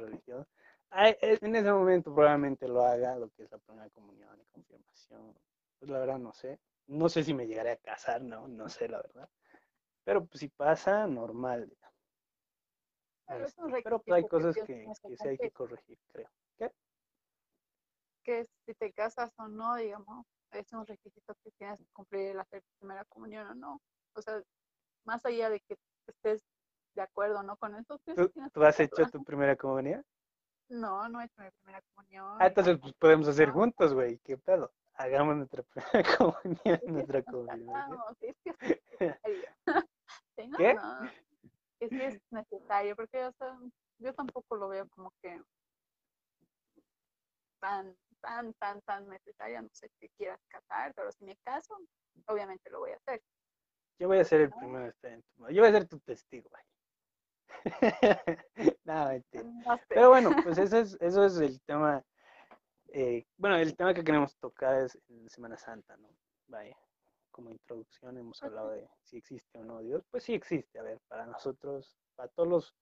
eh, en ese momento probablemente lo haga, lo que es la primera comunión y confirmación. Pues la verdad no sé. No sé si me llegaré a casar, no, no sé la verdad. Pero pues, si pasa, normal. Pero Este, pero pues, hay cosas que, que que sí hay que corregir, creo. ¿Qué? que si te casas o no, digamos, es un requisito que tienes que cumplir el hacer tu primera comunión o no. O sea, más allá de que estés de acuerdo o no con eso, ¿Tú, tú has hecho tu primera comunión? No, no he hecho mi primera comunión. Ah, entonces pues podemos hacer juntos, güey. ¿Qué pedo? Hagamos nuestra primera comunión, nuestra sí, que. Sí, no, ¿Qué? no, que sí es necesario, porque yo tampoco lo veo como que tan, tan, tan, tan necesaria, no sé si quieras casar, pero si me caso, obviamente lo voy a hacer. Yo voy a ser el No. primero en estar en tu. Yo voy a ser tu testigo, no, mentira. No sé. Pero bueno, pues eso es, eso es el tema. Eh, bueno, el tema que queremos tocar es en Semana Santa, ¿no? Vaya, como introducción hemos hablado de si existe o no Dios. Pues sí existe, a ver, para nosotros, para todos los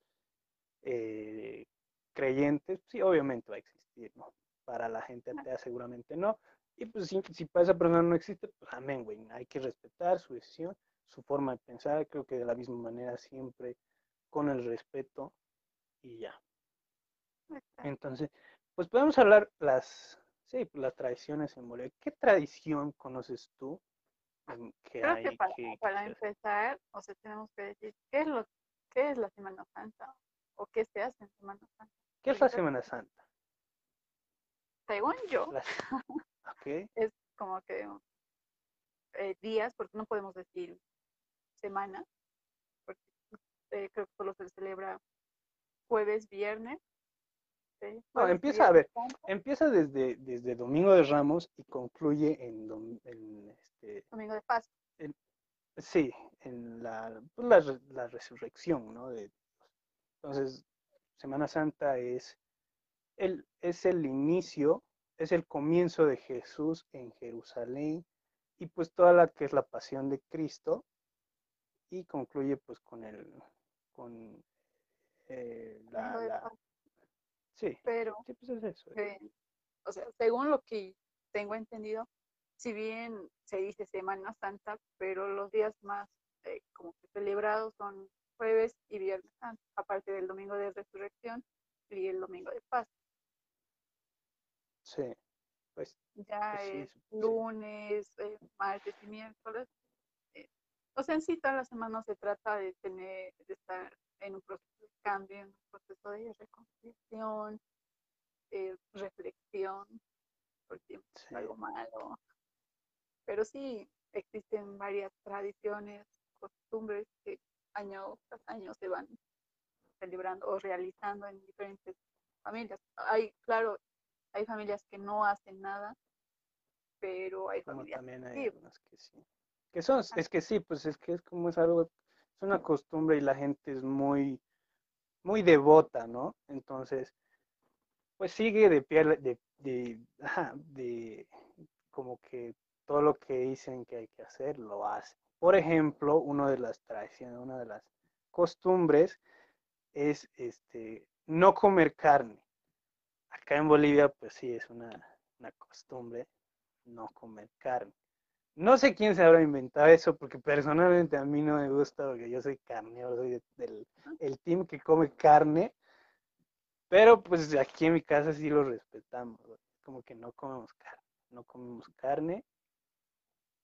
eh, creyentes, sí, obviamente va a existir, ¿no? Para la gente atea seguramente no. Y pues si, si para esa persona no existe, pues amén, güey. Hay que respetar su decisión, su forma de pensar. Creo que de la misma manera siempre con el respeto y ya. Entonces, pues podemos hablar las, sí, pues, las tradiciones en Bolivia. ¿Qué tradición conoces tú que Creo hay que para, que- empezar, o sea, tenemos que decir qué es lo qué es la Semana Santa o qué se hace en Semana Santa. ¿Qué es la Semana Santa? Según yo, La- es como que eh, días, porque no podemos decir semana, porque eh, creo que solo se celebra jueves, viernes. ¿Sí? Jueves, empieza a ver. Empieza desde, desde Domingo de Ramos y concluye en, dom- en, este, domingo de Pascua. sí, en la, pues, la, re- la resurrección, ¿no? De, entonces, Semana Santa es el, es el inicio, es el comienzo de Jesús en Jerusalén y pues toda la que es la pasión de Cristo y concluye pues con el, con eh, la, la- sí, Pero, sí, pues es eso. eh, o sea, según lo que tengo entendido, si bien se dice Semana Santa, pero los días más eh, como que celebrados son jueves y viernes santo, aparte del domingo de resurrección y el domingo de Pascua. Sí, pues, Ya pues es sí, sí. lunes, eh, martes y miércoles. eh, o sea, en sí toda la semana se trata de tener, de estar en un proceso de cambio, en un proceso de reconciliación, eh, reflexión, porque es Sí. algo malo. Pero sí existen varias tradiciones, costumbres que año tras año se van celebrando o realizando en diferentes familias. Hay, claro, hay familias que no hacen nada, pero hay como familias también hay que sí. Que son, es que sí, pues es que es como es algo, es una costumbre y la gente es muy, muy devota, ¿no? Entonces, pues sigue de pie, de, de, de como que todo lo que dicen que hay que hacer, lo hace. Por ejemplo, una de las tradiciones, una de las costumbres es este no comer carne. Acá en Bolivia, pues sí, es una, una costumbre no comer carne. No sé quién se habrá inventado eso, porque personalmente a mí no me gusta, porque yo soy carnívoro, soy de- del el team que come carne, pero pues aquí en mi casa sí lo respetamos, como que no comemos carne, no comemos carne,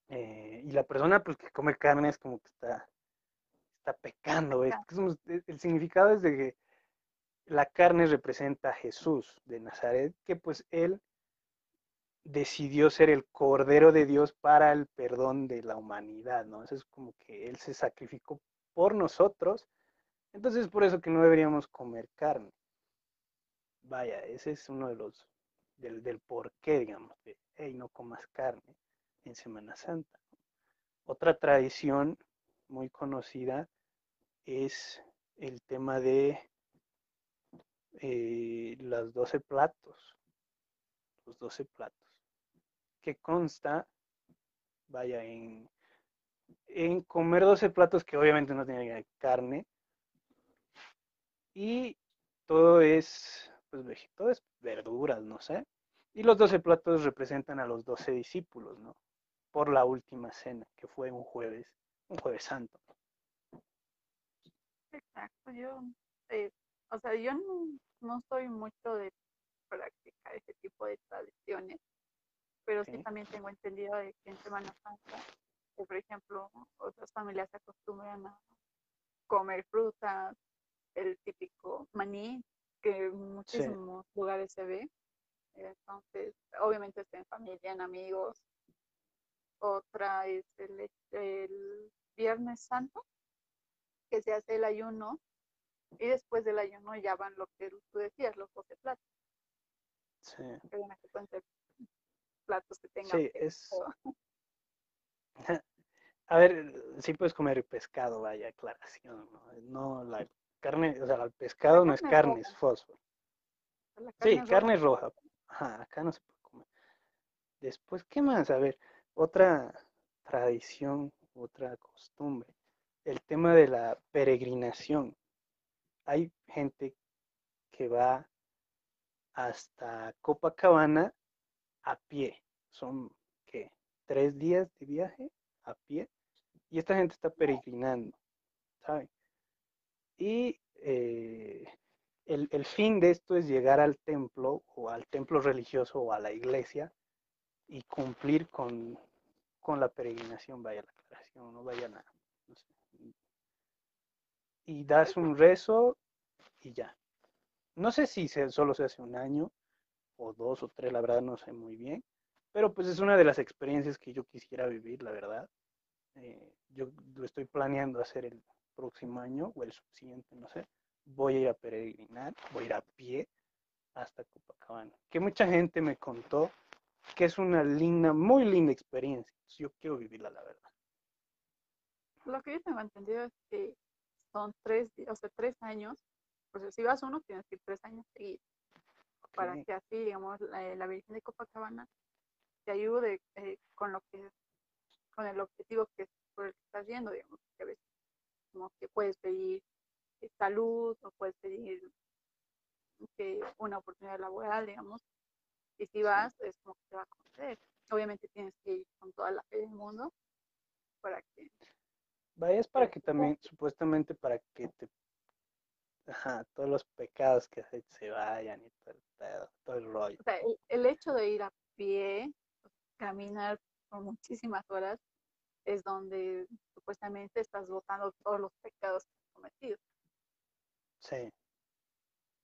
eh, y la persona pues que come carne es como que está, está pecando. Es como- el significado es de que la carne representa a Jesús de Nazaret, que pues él decidió ser el Cordero de Dios para el perdón de la humanidad, ¿no? Eso es como que Él se sacrificó por nosotros, entonces por eso que no deberíamos comer carne. Vaya, ese es uno de los, del, del por qué, digamos, de, hey, no comas carne en Semana Santa. Otra tradición muy conocida es el tema de eh, los 12 platos, los 12 platos que consta, vaya, en, en comer 12 platos que obviamente no tienen carne y todo es, pues, todo es verduras, no sé. Y los 12 platos representan a los 12 discípulos, ¿no? Por la última cena, que fue un jueves, un jueves santo. Exacto, yo, eh, o sea, yo no, no soy mucho de practicar ese tipo de tradiciones, pero sí también tengo entendido de que en Semana Santa, que, por ejemplo, otras familias se acostumbran a comer frutas, el típico maní, que en muchísimos lugares se ve. Entonces, obviamente está en familia, en amigos. Otra es el, el Viernes Santo, que se hace el ayuno, y después del ayuno ya van lo que tú decías, los 12 platos. Sí, que van a que pueden ser platos que tengan sí, es... A ver, sí puedes comer pescado, vaya, aclaración, ¿no? No la carne, o sea, el pescado no es carne es fósforo. Sí, roja. carne roja. Ajá, acá no se puede comer. Después, ¿qué más? A ver, otra tradición, otra costumbre. El tema de la peregrinación. Hay gente que va hasta Copacabana a pie. Son, ¿qué? Tres días de viaje a pie. Y esta gente está peregrinando, ¿saben? Y eh, el, el fin de esto es llegar al templo o al templo religioso o a la iglesia y cumplir con, con la peregrinación, vaya la aclaración, no vaya nada. Y das un rezo y ya. No sé si se, solo se hace un año o dos o tres, la verdad no sé muy bien, pero pues es una de las experiencias que yo quisiera vivir, la verdad. Eh, yo lo estoy planeando hacer el próximo año o el subsiguiente, no sé. Voy a ir a peregrinar, voy a ir a pie hasta Copacabana. Que mucha gente me contó que es una linda, muy linda experiencia. Yo quiero vivirla, la verdad. Lo que yo tengo entendido es que son tres, o sea, tres años. O sea, si vas uno, tienes que ir tres años seguidos. Para que así, digamos, la, la Virgen de Copacabana te ayude eh, con lo que con el objetivo que por el que estás yendo, digamos, que a veces como que puedes pedir eh, salud o puedes pedir que una oportunidad laboral, digamos, y si vas es como que te va a conceder. Obviamente tienes que ir con toda la fe del mundo para que Vaya, es para Pero que también, supuestamente para que te, ajá, todos los pecados que hecho se vayan y todo el pedo, todo el rollo. o sea, el, el hecho de ir a pie, caminar por muchísimas horas, es donde supuestamente estás botando todos los pecados que has cometido. Sí,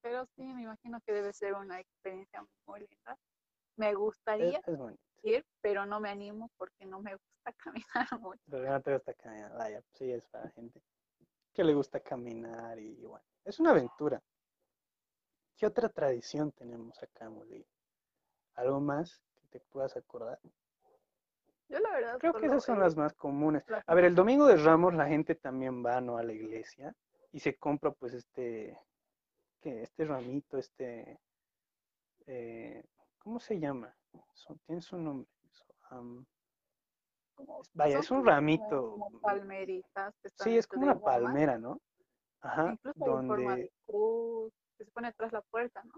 Pero sí, me imagino que debe ser una experiencia muy linda. Me es, gustaría es bonito. ir, pero no me animo porque no me gusta caminar mucho. Pero no te gusta caminar, vaya, pues sí, es para gente que le gusta caminar y bueno, es una aventura. ¿Qué otra tradición tenemos acá Bolivia? ¿Algo más que te puedas acordar? Yo la verdad Creo que esas son las más comunes. A ver, el domingo de Ramos la gente también va, ¿no? A la iglesia y se compra pues este, ¿qué? Este ramito, este, eh, ¿cómo se llama? Son- tiene su nombre. vaya, es un ramito. como palmeritas que están Sí, es como una palmera, ¿no? Ajá, Incluso hay en forma donde, de cruz, que se pone atrás la puerta, ¿no?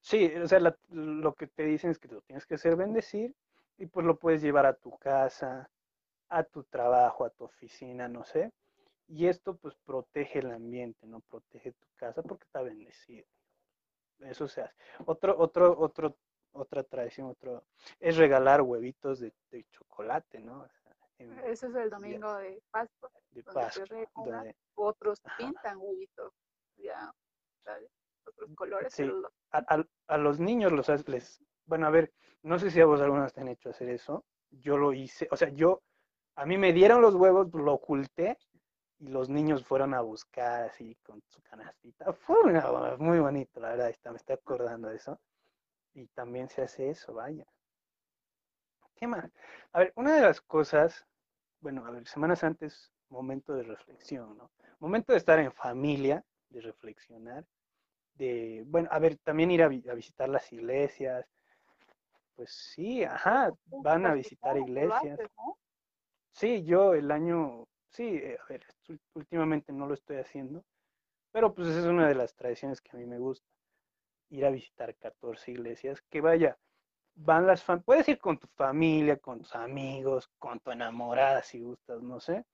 sí, o sea, la- lo que te dicen es que lo tienes que hacer bendecir y pues lo puedes llevar a tu casa, a tu trabajo, a tu oficina, no sé. Y esto pues protege el ambiente, ¿no? Protege tu casa porque está bendecido. Eso se hace. Otro, otro, otro, otra tradición, otro, es regalar huevitos de, de chocolate, ¿no? En- Ese es el domingo de Pascua, de donde Pascua, donde otros Ajá. pintan huevitos, ya. Otros colores, Sí. los- a, a- a los niños los les, bueno, a ver, no sé si a vos algunas te han hecho hacer eso. Yo lo hice, o sea, yo, a mí me dieron los huevos, lo oculté y los niños fueron a buscar así con su canastita. Fue una- muy bonito, la verdad, está, me estoy acordando de eso. Y también se hace eso, vaya. ¿Qué más? A ver, una de las cosas, bueno, a ver, semanas antes, momento de reflexión, ¿no? Momento de estar en familia, de reflexionar de, bueno, a ver, también ir a, vi- a visitar las iglesias. Pues sí, ajá, van a visitar Practicamos, lo iglesias. Sí, yo el año, sí, eh, a ver, últimamente no lo estoy haciendo, pero pues esa es una de las tradiciones que a mí me gusta, ir a visitar 14 iglesias, que vaya, van las fam- puedes ir con tu familia, con tus amigos, con tu enamorada si gustas, no sé,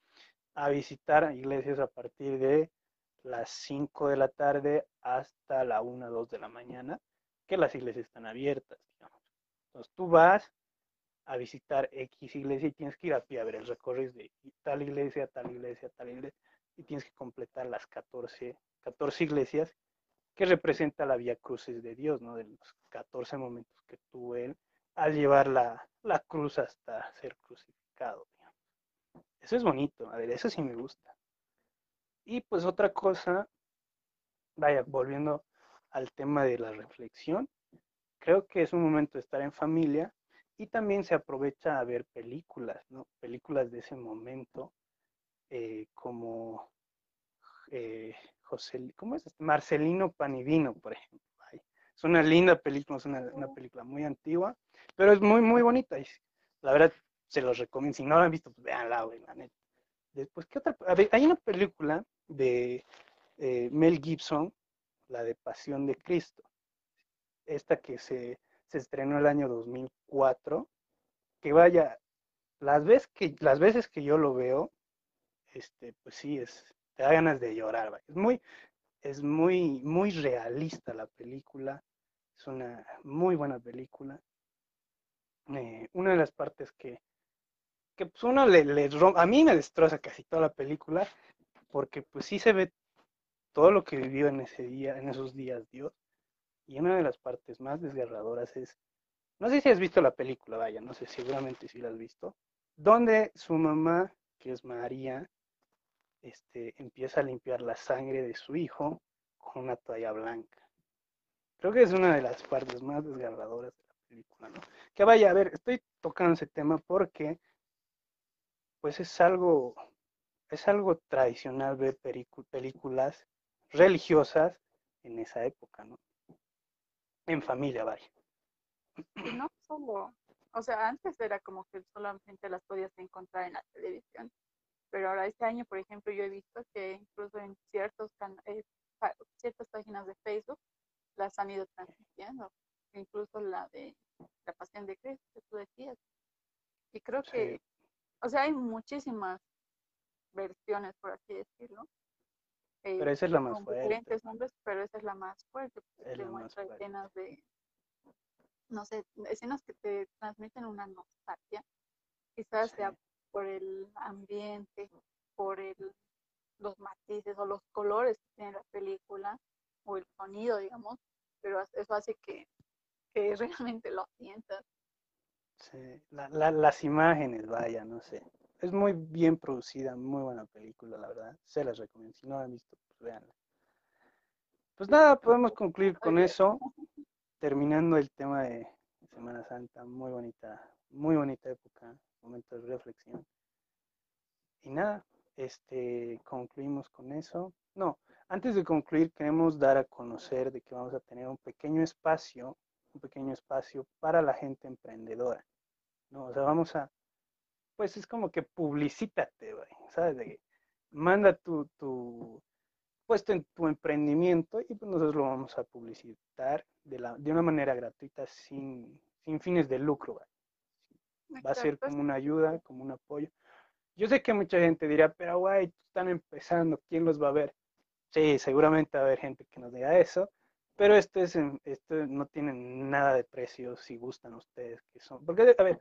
a visitar iglesias a partir de las 5 de la tarde hasta la 1, 2 de la mañana, que las iglesias están abiertas. Entonces tú vas a visitar X iglesia y tienes que ir a pie a ver el recorrido de tal iglesia, tal iglesia, tal iglesia, y tienes que completar las 14, 14 iglesias que representa la vía cruces de Dios, ¿no? De los 14 momentos que tuvo él al llevar la, la cruz hasta ser crucificado. Eso es bonito, a ver, eso sí me gusta. Y pues otra cosa, vaya, volviendo al tema de la reflexión, creo que es un momento de estar en familia y también se aprovecha a ver películas, ¿no? Películas de ese momento, eh, como eh, José, ¿cómo es? este? Marcelino Panivino, por ejemplo. Ay, es una linda película, es una, una película muy antigua, pero es muy, muy bonita. Y la verdad, se los recomiendo. Si no la han visto, pues véanla, güey, la neta. Después, ¿qué otra? A ver, hay una película de eh, Mel Gibson, la de Pasión de Cristo. Esta que se, se estrenó el año 2004. Que vaya, las veces que, las veces que yo lo veo, este, pues sí, es, te da ganas de llorar. vaya. Es muy, es muy, muy realista la película. Es una muy buena película. Eh, una de las partes que, que pues uno le, le rom- a mí me destroza casi toda la película, porque pues sí se ve todo lo que vivió en ese día, en esos días Dios. Y una de las partes más desgarradoras es, no sé si has visto la película, vaya, no sé, seguramente si la has visto, donde su mamá, que es María, este, empieza a limpiar la sangre de su hijo con una toalla blanca. Creo que es una de las partes más desgarradoras de la película, ¿no? Que vaya, a ver, estoy tocando ese tema porque, pues es algo, es algo tradicional ver películas religiosas en esa época, ¿no? En familia, vaya. No solo, o sea, antes era como que solamente las podías encontrar en la televisión, pero ahora este año, por ejemplo, yo he visto que incluso en ciertos can- eh, ciertas páginas de Facebook las han ido transmitiendo, incluso la de la Pasión de Cristo que tú decías. Y creo Sí. que, o sea, hay muchísimas versiones, por así decirlo, eh, Pero esa es la más con fuerte. diferentes nombres, pero esa es la más fuerte, porque Es te muestra escenas de, no sé, escenas que te transmiten una nostalgia, quizás sea Sí. Por el ambiente, por el, los matices o los colores que tiene la película, o el sonido, digamos, pero eso hace que, que realmente lo sientas. Sí, la- la- las imágenes, vaya, no sé. Es muy bien producida, muy buena película, la verdad. Se las recomiendo. Si no la han visto, pues véanla. Pues nada, podemos concluir con eso, terminando el tema de Semana Santa. Muy bonita, muy bonita época, momento de reflexión. Y nada, este, concluimos con eso. No, antes de concluir, queremos dar a conocer de que vamos a tener un pequeño espacio, un pequeño espacio para la gente emprendedora. ¿no? O sea, vamos a, pues es como que publicítate, ¿sabes? De manda tu, tu, puesto en tu emprendimiento y pues nosotros lo vamos a publicitar de, la, de una manera gratuita, sin, sin fines de lucro, Va a ser como una ayuda, como un apoyo. Yo sé que mucha gente dirá, pero güey, están empezando, ¿quién los va a ver? Sí, seguramente va a haber gente que nos diga eso, pero esto, es, esto no tiene nada de precio si gustan ustedes que son. Porque, a ver,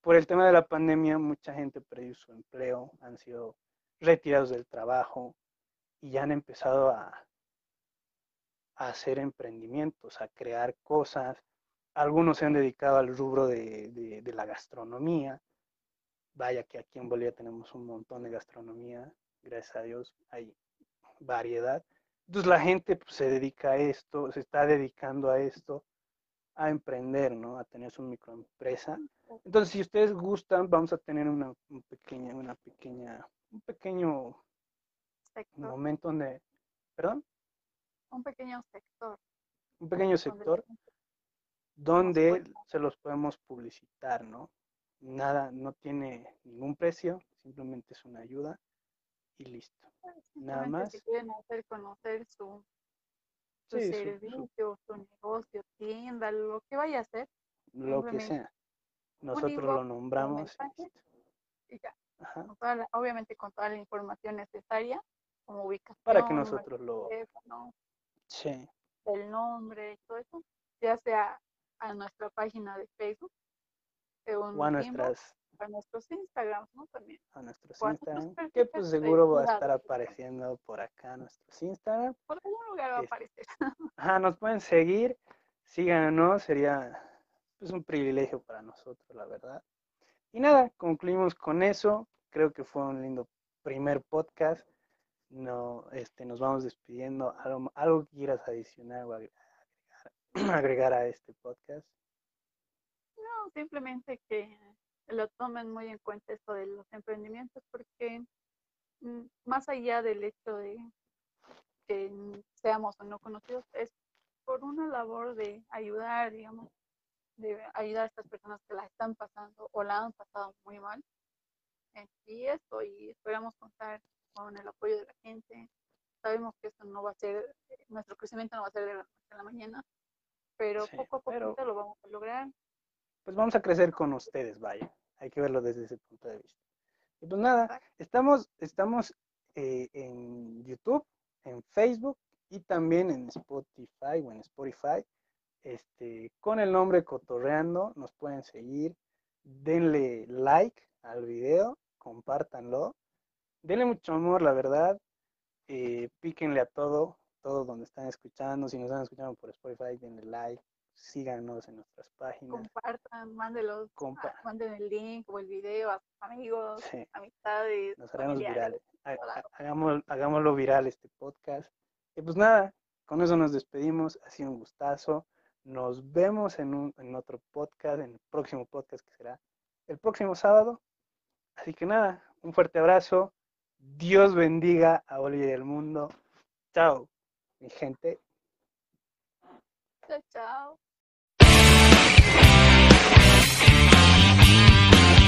por el tema de la pandemia, mucha gente perdió su empleo, han sido retirados del trabajo y ya han empezado a, a hacer emprendimientos, a crear cosas. Algunos se han dedicado al rubro de, de- de la gastronomía. Vaya que aquí en Bolivia tenemos un montón de gastronomía, gracias a Dios hay variedad. Entonces la gente pues, se dedica a esto, se está dedicando a esto, a emprender, ¿no? A tener su microempresa. Entonces, si ustedes gustan, vamos a tener una, un pequeña, una pequeña, un pequeño sector, momento donde, perdón, un pequeño sector. un pequeño sector donde se los podemos publicitar, ¿no? Nada, no tiene ningún precio, simplemente es una ayuda y listo. Nada más. Si quieren hacer conocer su, su Sí, su- su- servicio, su negocio, tienda, lo que vaya a hacer, lo que sea. Nosotros lo nombramos. y mensaje. listo. y ya. Ajá, con toda la- obviamente con toda la información necesaria, como ubicación, Para que nosotros lo... teléfono, Sí, el nombre, todo eso, ya sea a nuestra página de Facebook, eh, un o a nuestras, a nuestros Instagrams, ¿no? También. a nuestros o a nuestros Instagram, que pues seguro va a estar apareciendo por acá nuestros Instagram. Por algún lugar va a Es- aparecer. Ajá, nos pueden seguir, síganos, sería pues un privilegio para nosotros, la verdad. Y nada, concluimos con eso. Creo que fue un lindo primer podcast. No, este, nos vamos despidiendo. ¿Algo, algo que quieras adicionar o agregar, agregar a este podcast? No, simplemente que lo tomen muy en cuenta esto de los emprendimientos, porque mm, más allá del hecho de que seamos o no conocidos, es por una labor de ayudar, digamos, de ayudar a estas personas que la están pasando o la han pasado muy mal. Y esto, y esperamos contar con el apoyo de la gente. Sabemos que esto no va a ser, nuestro crecimiento no va a ser de la la mañana, pero Sí, poco a poquito lo vamos a lograr. Pues vamos a crecer con ustedes, vaya. Hay que verlo desde ese punto de vista. Y pues nada, estamos, estamos eh, en YouTube, en Facebook y también en Spotify o en Spotify. Este, con el nombre Cotorreando, nos pueden seguir. Denle like al video, compártanlo. Denle mucho amor, la verdad. Eh, píquenle a todo, todo donde están escuchando. Si nos están escuchando por Spotify, denle like. Síganos en nuestras páginas. compartan, mándenlos, Compa- ah, manden el link o el video a sus amigos, Sí. amistades, nos haremos virales. Hagamos, hagámoslo viral este podcast. Y pues nada, con eso nos despedimos. Ha sido un gustazo. Nos vemos en, un, en otro podcast, en el próximo podcast que será el próximo sábado. Así que nada, un fuerte abrazo. Dios bendiga a Bolivia y el mundo. Chao, mi gente. Chao, chao.